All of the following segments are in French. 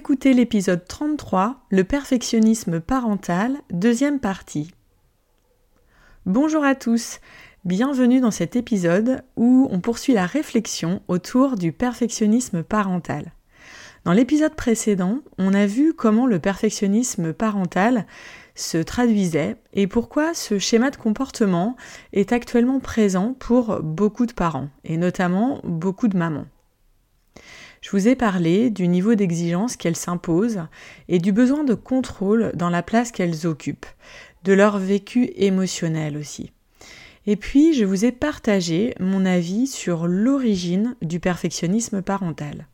Écoutez l'épisode 33, le perfectionnisme parental, deuxième partie. Bonjour à tous, bienvenue dans cet épisode où on poursuit la réflexion autour du perfectionnisme parental. Dans l'épisode précédent, on a vu comment le perfectionnisme parental se traduisait et pourquoi ce schéma de comportement est actuellement présent pour beaucoup de parents, et notamment beaucoup de mamans. Je vous ai parlé du niveau d'exigence qu'elles s'imposent et du besoin de contrôle dans la place qu'elles occupent, de leur vécu émotionnel aussi. Et puis, je vous ai partagé mon avis sur l'origine du perfectionnisme parental.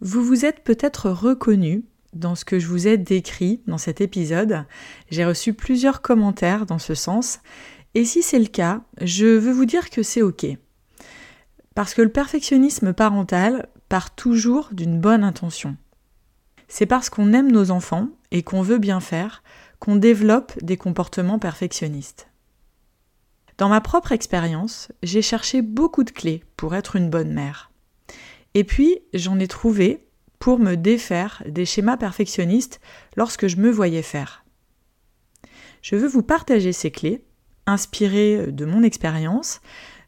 Vous vous êtes peut-être reconnu dans ce que je vous ai décrit dans cet épisode. J'ai reçu plusieurs commentaires dans ce sens. Et si c'est le cas, je veux vous dire que c'est OK. Parce que le perfectionnisme parental part toujours d'une bonne intention. C'est parce qu'on aime nos enfants et qu'on veut bien faire qu'on développe des comportements perfectionnistes. Dans ma propre expérience, j'ai cherché beaucoup de clés pour être une bonne mère. Et puis, j'en ai trouvé pour me défaire des schémas perfectionnistes lorsque je me voyais faire. Je veux vous partager ces clés, inspirées de mon expérience,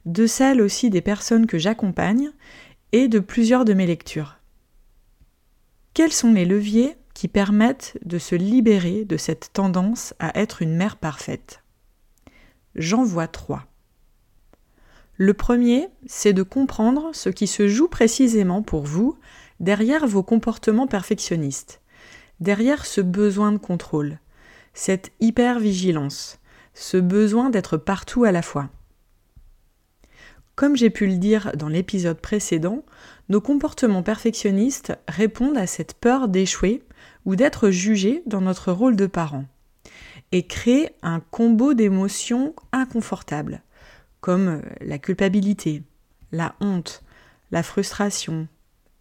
de celles aussi des personnes que j'accompagne et de plusieurs de mes lectures. Quels sont les leviers qui permettent de se libérer de cette tendance à être une mère parfaite? J'en vois trois. Le premier, c'est de comprendre ce qui se joue précisément pour vous derrière vos comportements perfectionnistes, derrière ce besoin de contrôle, cette hypervigilance, ce besoin d'être partout à la fois. Comme j'ai pu le dire dans l'épisode précédent, nos comportements perfectionnistes répondent à cette peur d'échouer ou d'être jugés dans notre rôle de parent et créent un combo d'émotions inconfortables, comme la culpabilité, la honte, la frustration,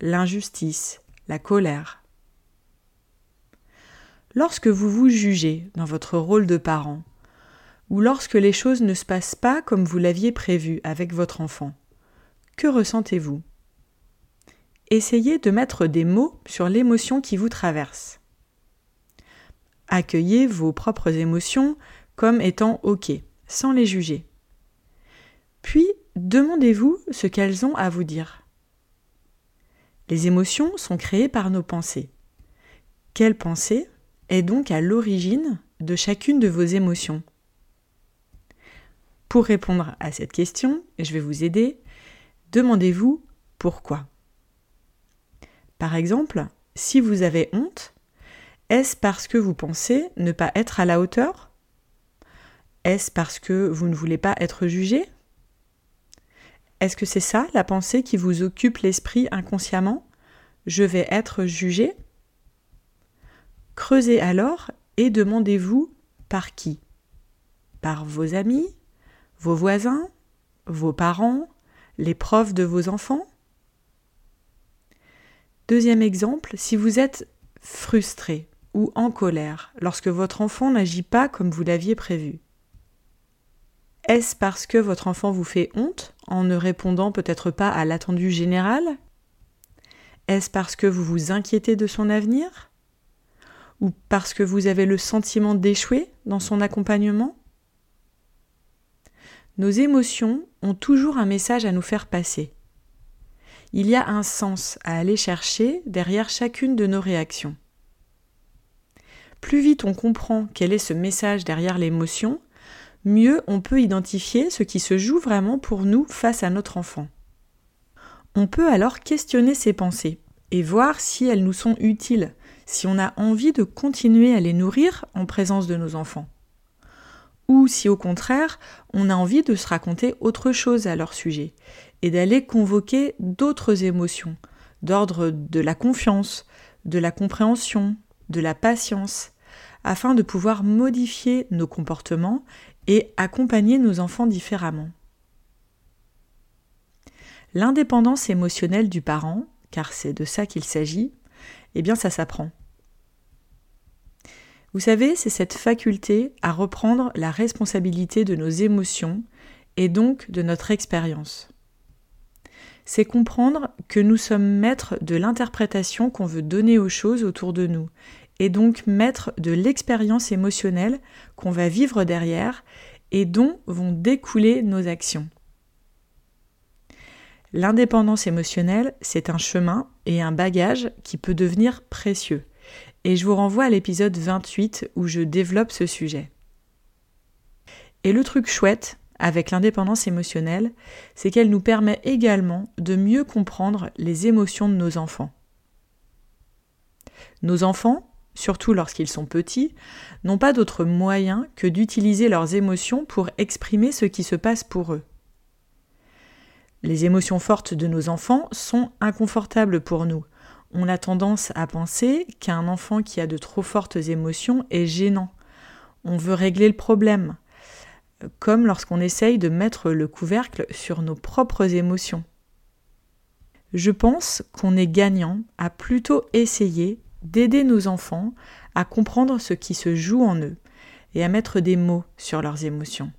l'injustice, la colère. Lorsque vous vous jugez dans votre rôle de parent, ou lorsque les choses ne se passent pas comme vous l'aviez prévu avec votre enfant. Que ressentez-vous? Essayez de mettre des mots sur l'émotion qui vous traverse. Accueillez vos propres émotions comme étant OK, sans les juger. Puis, demandez-vous ce qu'elles ont à vous dire. Les émotions sont créées par nos pensées. Quelle pensée est donc à l'origine de chacune de vos émotions? Pour répondre à cette question, je vais vous aider. Demandez-vous pourquoi. Par exemple, si vous avez honte, est-ce parce que vous pensez ne pas être à la hauteur? Est-ce parce que vous ne voulez pas être jugé? Est-ce que c'est ça la pensée qui vous occupe l'esprit inconsciemment? Je vais être jugé? Creusez alors et demandez-vous par qui? Par vos amis? Vos voisins, vos parents, les profs de vos enfants? Deuxième exemple, si vous êtes frustré ou en colère lorsque votre enfant n'agit pas comme vous l'aviez prévu. Est-ce parce que votre enfant vous fait honte en ne répondant peut-être pas à l'attendu général? Est-ce parce que vous vous inquiétez de son avenir? Ou parce que vous avez le sentiment d'échouer dans son accompagnement? Nos émotions ont toujours un message à nous faire passer. Il y a un sens à aller chercher derrière chacune de nos réactions. plus vite on comprend quel est ce message derrière l'émotion, mieux on peut identifier ce qui se joue vraiment pour nous face à notre enfant. On peut alors questionner ses pensées et voir si elles nous sont utiles, si on a envie de continuer à les nourrir en présence de nos enfants. Ou si au contraire, on a envie de se raconter autre chose à leur sujet et d'aller convoquer d'autres émotions, d'ordre de la confiance, de la compréhension, de la patience, afin de pouvoir modifier nos comportements et accompagner nos enfants différemment. L'indépendance émotionnelle du parent, car c'est de ça qu'il s'agit, eh bien ça s'apprend. Vous savez, c'est cette faculté à reprendre la responsabilité de nos émotions et donc de notre expérience. C'est comprendre que nous sommes maîtres de l'interprétation qu'on veut donner aux choses autour de nous et donc maître de l'expérience émotionnelle qu'on va vivre derrière et dont vont découler nos actions. L'indépendance émotionnelle, c'est un chemin et un bagage qui peut devenir précieux. Et je vous renvoie à l'épisode 28 où je développe ce sujet. Et le truc chouette avec l'indépendance émotionnelle, c'est qu'elle nous permet également de mieux comprendre les émotions de nos enfants. Nos enfants, surtout lorsqu'ils sont petits, n'ont pas d'autre moyen que d'utiliser leurs émotions pour exprimer ce qui se passe pour eux. Les émotions fortes de nos enfants sont inconfortables pour nous. On a tendance à penser qu'un enfant qui a de trop fortes émotions est gênant. On veut régler le problème, comme lorsqu'on essaye de mettre le couvercle sur nos propres émotions. Je pense qu'on est gagnant à plutôt essayer d'aider nos enfants à comprendre ce qui se joue en eux et à mettre des mots sur leurs émotions.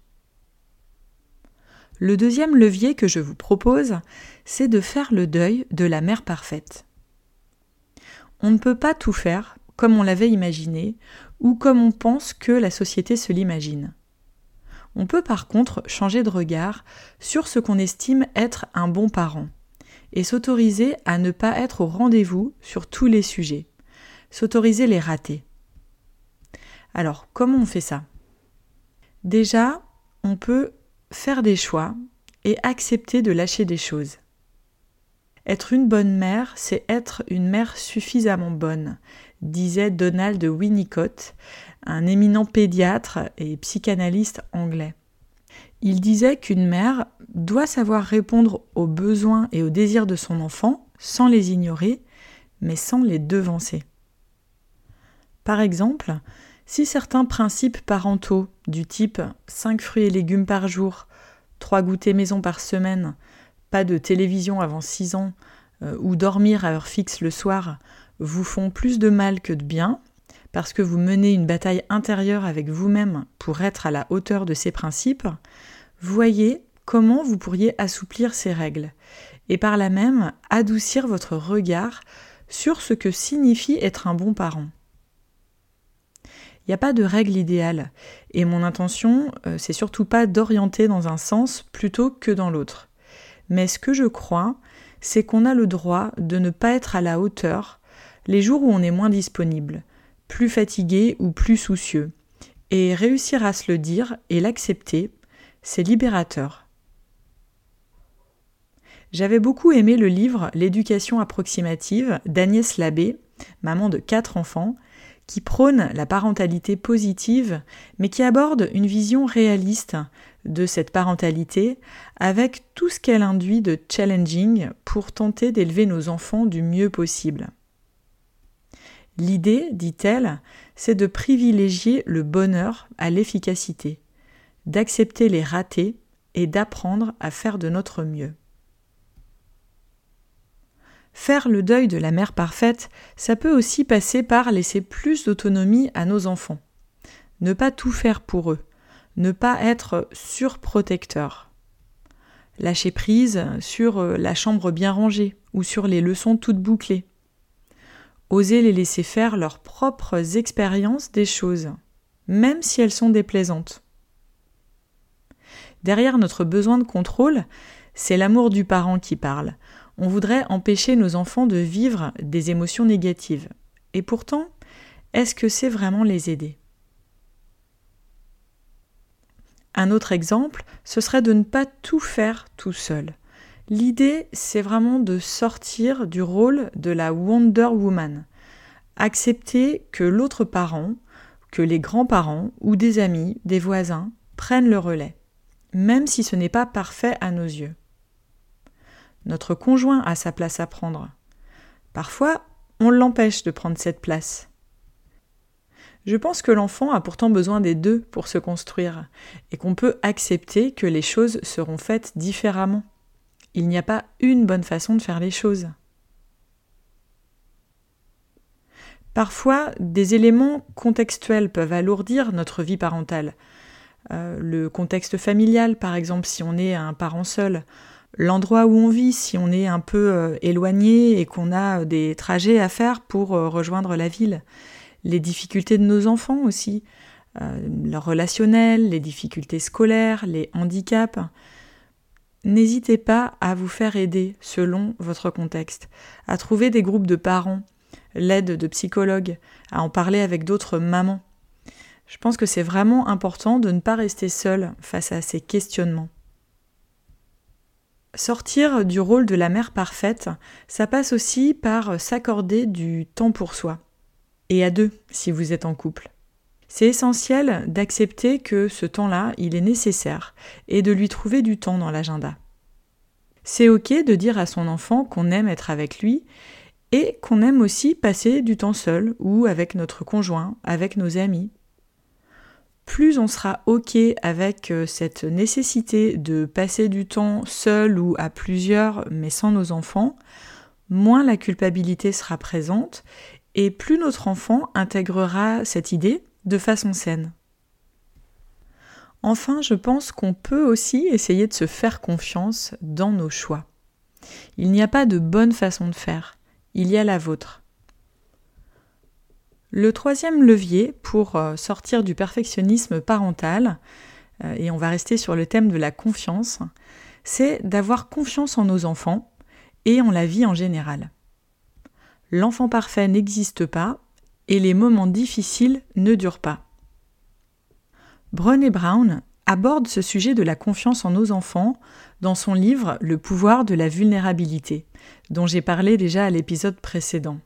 Le deuxième levier que je vous propose, c'est de faire le deuil de la mère parfaite. On ne peut pas tout faire comme on l'avait imaginé ou comme on pense que la société se l'imagine. On peut par contre changer de regard sur ce qu'on estime être un bon parent et s'autoriser à ne pas être au rendez-vous sur tous les sujets s'autoriser les ratés. Alors, comment on fait ça? Déjà, on peut faire des choix et accepter de lâcher des choses. Être une bonne mère, c'est être une mère suffisamment bonne, disait Donald Winnicott, un éminent pédiatre et psychanalyste anglais. Il disait qu'une mère doit savoir répondre aux besoins et aux désirs de son enfant sans les ignorer, mais sans les devancer. Par exemple, si certains principes parentaux du type 5 fruits et légumes par jour, 3 goûters maison par semaine, pas de télévision avant 6 ans euh, ou dormir à heure fixe le soir vous font plus de mal que de bien, parce que vous menez une bataille intérieure avec vous-même pour être à la hauteur de ces principes, voyez comment vous pourriez assouplir ces règles et par là même adoucir votre regard sur ce que signifie être un bon parent. Il n'y a pas de règle idéale. Et mon intention, euh, c'est surtout pas d'orienter dans un sens plutôt que dans l'autre. Mais ce que je crois, c'est qu'on a le droit de ne pas être à la hauteur les jours où on est moins disponible, plus fatigué ou plus soucieux. Et réussir à se le dire et l'accepter, c'est libérateur. J'avais beaucoup aimé le livre L'éducation approximative d'Agnès Labbé, maman de quatre enfants, qui prône la parentalité positive, mais qui aborde une vision réaliste de cette parentalité avec tout ce qu'elle induit de challenging pour tenter d'élever nos enfants du mieux possible. L'idée, dit-elle, c'est de privilégier le bonheur à l'efficacité, d'accepter les ratés et d'apprendre à faire de notre mieux. Faire le deuil de la mère parfaite, ça peut aussi passer par laisser plus d'autonomie à nos enfants. Ne pas tout faire pour eux. Ne pas être surprotecteur. Lâcher prise sur euh, la chambre bien rangée ou sur les leçons toutes bouclées. Oser les laisser faire leurs propres expériences des choses, même si elles sont déplaisantes. Derrière notre besoin de contrôle, c'est l'amour du parent qui parle, on voudrait empêcher nos enfants de vivre des émotions négatives. Et pourtant, est-ce que c'est vraiment les aider? Un autre exemple, ce serait de ne pas tout faire tout seul. L'idée, c'est vraiment de sortir du rôle de la Wonder Woman. Accepter que l'autre parent, que les grands-parents ou des amis, des voisins, prennent le relais, même si ce n'est pas parfait à nos yeux. Notre conjoint a sa place à prendre. Parfois, on l'empêche de prendre cette place. Je pense que l'enfant a pourtant besoin des deux pour se construire, et qu'on peut accepter que les choses seront faites différemment. Il n'y a pas une bonne façon de faire les choses. Parfois, des éléments contextuels peuvent alourdir notre vie parentale. Euh, le contexte familial, par exemple, si on est un parent seul, l'endroit où on vit, si on est un peu euh, éloigné et qu'on a des trajets à faire pour euh, rejoindre la ville, les difficultés de nos enfants aussi, leur relationnel, les difficultés scolaires, les handicaps. N'hésitez pas à vous faire aider selon votre contexte, à trouver des groupes de parents, l'aide de psychologues, à en parler avec d'autres mamans. Je pense que c'est vraiment important de ne pas rester seul face à ces questionnements. Sortir du rôle de la mère parfaite, ça passe aussi par s'accorder du temps pour soi. Et à deux, si vous êtes en couple. C'est essentiel d'accepter que ce temps-là, il est nécessaire et de lui trouver du temps dans l'agenda. C'est ok de dire à son enfant qu'on aime être avec lui et qu'on aime aussi passer du temps seul ou avec notre conjoint, avec nos amis. Plus on sera ok avec euh, cette nécessité de passer du temps seul ou à plusieurs mais sans nos enfants, moins la culpabilité sera présente et plus notre enfant intégrera cette idée de façon saine. Enfin, je pense qu'on peut aussi essayer de se faire confiance dans nos choix. Il n'y a pas de bonne façon de faire, il y a la vôtre. Le troisième levier pour euh, sortir du perfectionnisme parental, euh, et on va rester sur le thème de la confiance, c'est d'avoir confiance en nos enfants et en la vie en général. L'enfant parfait n'existe pas et les moments difficiles ne durent pas. Brené Brown aborde ce sujet de la confiance en nos enfants dans son livre Le pouvoir de la vulnérabilité, dont j'ai parlé déjà à l'épisode précédent.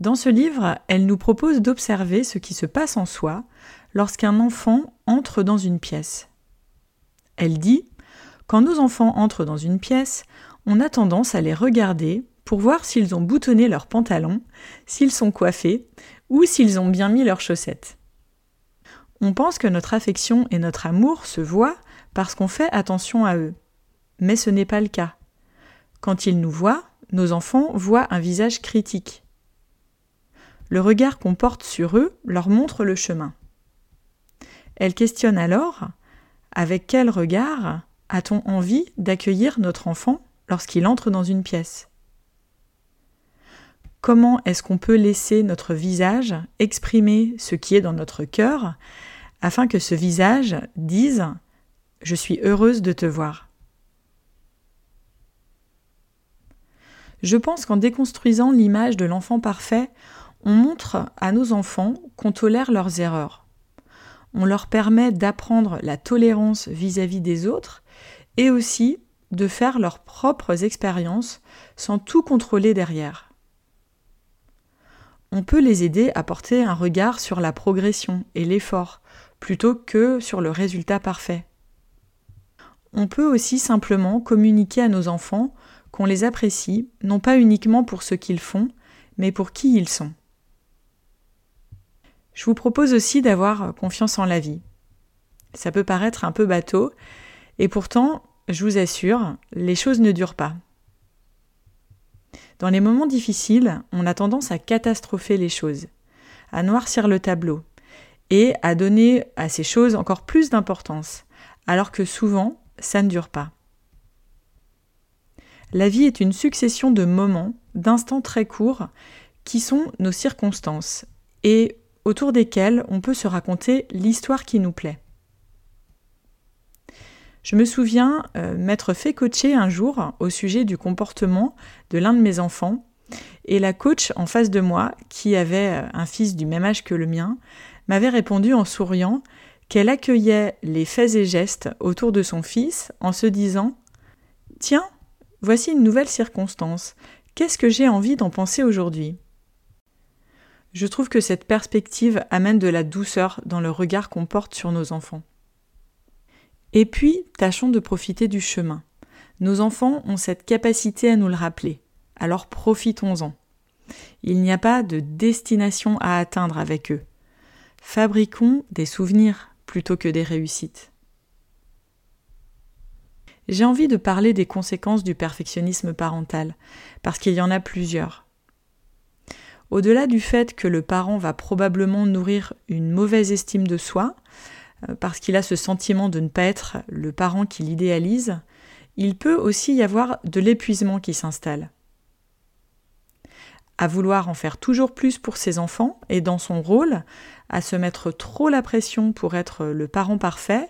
Dans ce livre, elle nous propose d'observer ce qui se passe en soi lorsqu'un enfant entre dans une pièce. Elle dit Quand nos enfants entrent dans une pièce, on a tendance à les regarder pour voir s'ils ont boutonné leurs pantalons, s'ils sont coiffés ou s'ils ont bien mis leurs chaussettes. On pense que notre affection et notre amour se voient parce qu'on fait attention à eux. Mais ce n'est pas le cas. Quand ils nous voient, nos enfants voient un visage critique. Le regard qu'on porte sur eux leur montre le chemin. Elle questionne alors avec quel regard a-t-on envie d'accueillir notre enfant lorsqu'il entre dans une pièce? Comment est-ce qu'on peut laisser notre visage exprimer ce qui est dans notre cœur afin que ce visage dise ⁇ Je suis heureuse de te voir ⁇ Je pense qu'en déconstruisant l'image de l'enfant parfait, on montre à nos enfants qu'on tolère leurs erreurs. On leur permet d'apprendre la tolérance vis-à-vis -vis des autres et aussi de faire leurs propres expériences sans tout contrôler derrière on peut les aider à porter un regard sur la progression et l'effort, plutôt que sur le résultat parfait. On peut aussi simplement communiquer à nos enfants qu'on les apprécie, non pas uniquement pour ce qu'ils font, mais pour qui ils sont. Je vous propose aussi d'avoir confiance en la vie. Ça peut paraître un peu bateau, et pourtant, je vous assure, les choses ne durent pas. Dans les moments difficiles, on a tendance à catastropher les choses, à noircir le tableau et à donner à ces choses encore plus d'importance, alors que souvent, ça ne dure pas. La vie est une succession de moments, d'instants très courts, qui sont nos circonstances, et autour desquels on peut se raconter l'histoire qui nous plaît. Je me souviens euh, m'être fait coacher un jour au sujet du comportement de l'un de mes enfants Et la coach en face de moi, qui avait un fils du même âge que le mien, m'avait répondu en souriant qu'elle accueillait les faits et gestes autour de son fils en se disant Tiens, voici une nouvelle circonstance. Qu'est-ce que j'ai envie d'en penser aujourd'hui? Je trouve que cette perspective amène de la douceur dans le regard qu'on porte sur nos enfants. Et puis, tâchons de profiter du chemin. Nos enfants ont cette capacité à nous le rappeler, alors profitons-en. Il n'y a pas de destination à atteindre avec eux. Fabriquons des souvenirs plutôt que des réussites. J'ai envie de parler des conséquences du perfectionnisme parental, parce qu'il y en a plusieurs. Au-delà du fait que le parent va probablement nourrir une mauvaise estime de soi, parce qu'il a ce sentiment de ne pas être le parent qu'il idéalise, il peut aussi y avoir de l'épuisement qui s'installe. À vouloir en faire toujours plus pour ses enfants et dans son rôle, à se mettre trop la pression pour être le parent parfait,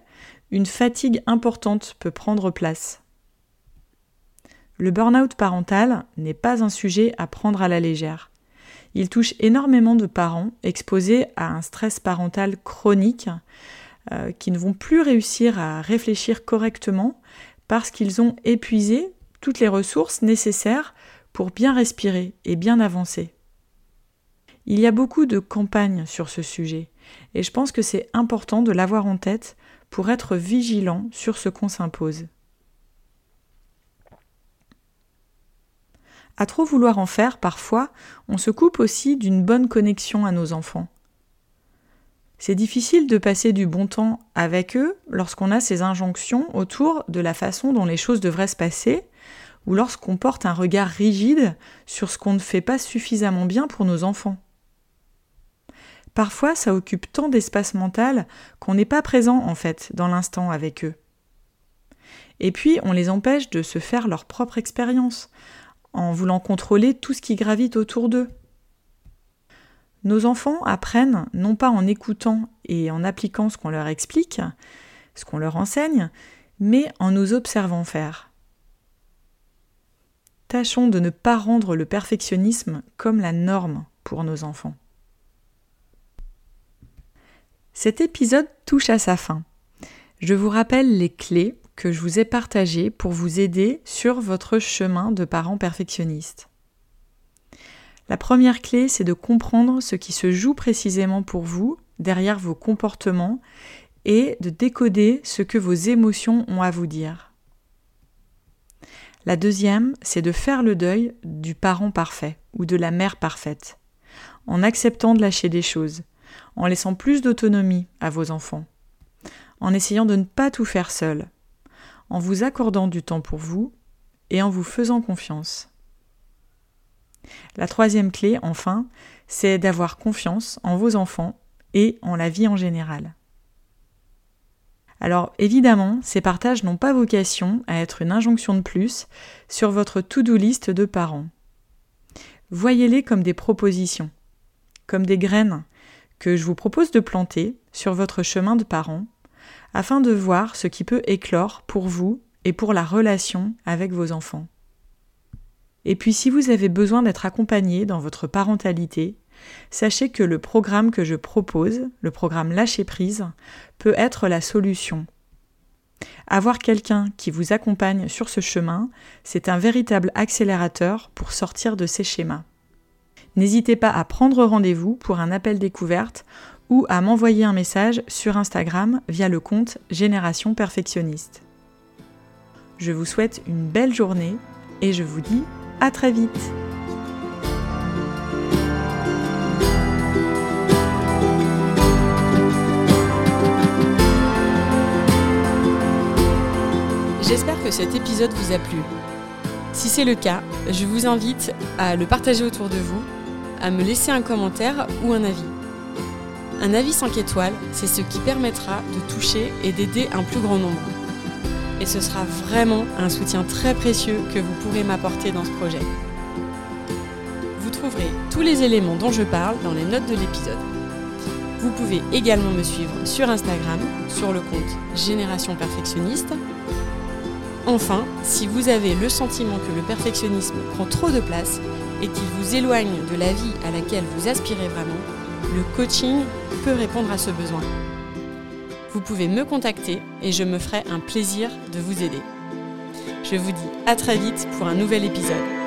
une fatigue importante peut prendre place. Le burn-out parental n'est pas un sujet à prendre à la légère. Il touche énormément de parents exposés à un stress parental chronique euh, qui ne vont plus réussir à réfléchir correctement parce qu'ils ont épuisé toutes les ressources nécessaires pour bien respirer et bien avancer. Il y a beaucoup de campagnes sur ce sujet, et je pense que c'est important de l'avoir en tête pour être vigilant sur ce qu'on s'impose. À trop vouloir en faire, parfois, on se coupe aussi d'une bonne connexion à nos enfants. C'est difficile de passer du bon temps avec eux lorsqu'on a ces injonctions autour de la façon dont les choses devraient se passer, ou lorsqu'on porte un regard rigide sur ce qu'on ne fait pas suffisamment bien pour nos enfants. Parfois, ça occupe tant d'espace mental qu'on n'est pas présent en fait dans l'instant avec eux. Et puis, on les empêche de se faire leur propre expérience, en voulant contrôler tout ce qui gravite autour d'eux. Nos enfants apprennent non pas en écoutant et en appliquant ce qu'on leur explique, ce qu'on leur enseigne, mais en nous observant faire. Tâchons de ne pas rendre le perfectionnisme comme la norme pour nos enfants. Cet épisode touche à sa fin. Je vous rappelle les clés que je vous ai partagées pour vous aider sur votre chemin de parent perfectionniste. La première clé, c'est de comprendre ce qui se joue précisément pour vous derrière vos comportements et de décoder ce que vos émotions ont à vous dire. La deuxième, c'est de faire le deuil du parent parfait ou de la mère parfaite, en acceptant de lâcher des choses, en laissant plus d'autonomie à vos enfants, en essayant de ne pas tout faire seul, en vous accordant du temps pour vous et en vous faisant confiance. La troisième clé, enfin, c'est d'avoir confiance en vos enfants et en la vie en général. Alors évidemment, ces partages n'ont pas vocation à être une injonction de plus sur votre to-do list de parents. Voyez-les comme des propositions, comme des graines que je vous propose de planter sur votre chemin de parents, afin de voir ce qui peut éclore pour vous et pour la relation avec vos enfants. Et puis si vous avez besoin d'être accompagné dans votre parentalité, sachez que le programme que je propose, le programme Lâcher prise, peut être la solution. Avoir quelqu'un qui vous accompagne sur ce chemin, c'est un véritable accélérateur pour sortir de ces schémas. N'hésitez pas à prendre rendez-vous pour un appel découverte ou à m'envoyer un message sur Instagram via le compte Génération Perfectionniste. Je vous souhaite une belle journée et je vous dis à très vite J'espère que cet épisode vous a plu. Si c'est le cas, je vous invite à le partager autour de vous, à me laisser un commentaire ou un avis. Un avis 5 étoiles, c'est ce qui permettra de toucher et d'aider un plus grand nombre et ce sera vraiment un soutien très précieux que vous pourrez m'apporter dans ce projet. Vous trouverez tous les éléments dont je parle dans les notes de l'épisode. Vous pouvez également me suivre sur Instagram sur le compte Génération Perfectionniste. Enfin, si vous avez le sentiment que le perfectionnisme prend trop de place et qu'il vous éloigne de la vie à laquelle vous aspirez vraiment, le coaching peut répondre à ce besoin. Vous pouvez me contacter et je me ferai un plaisir de vous aider. Je vous dis à très vite pour un nouvel épisode.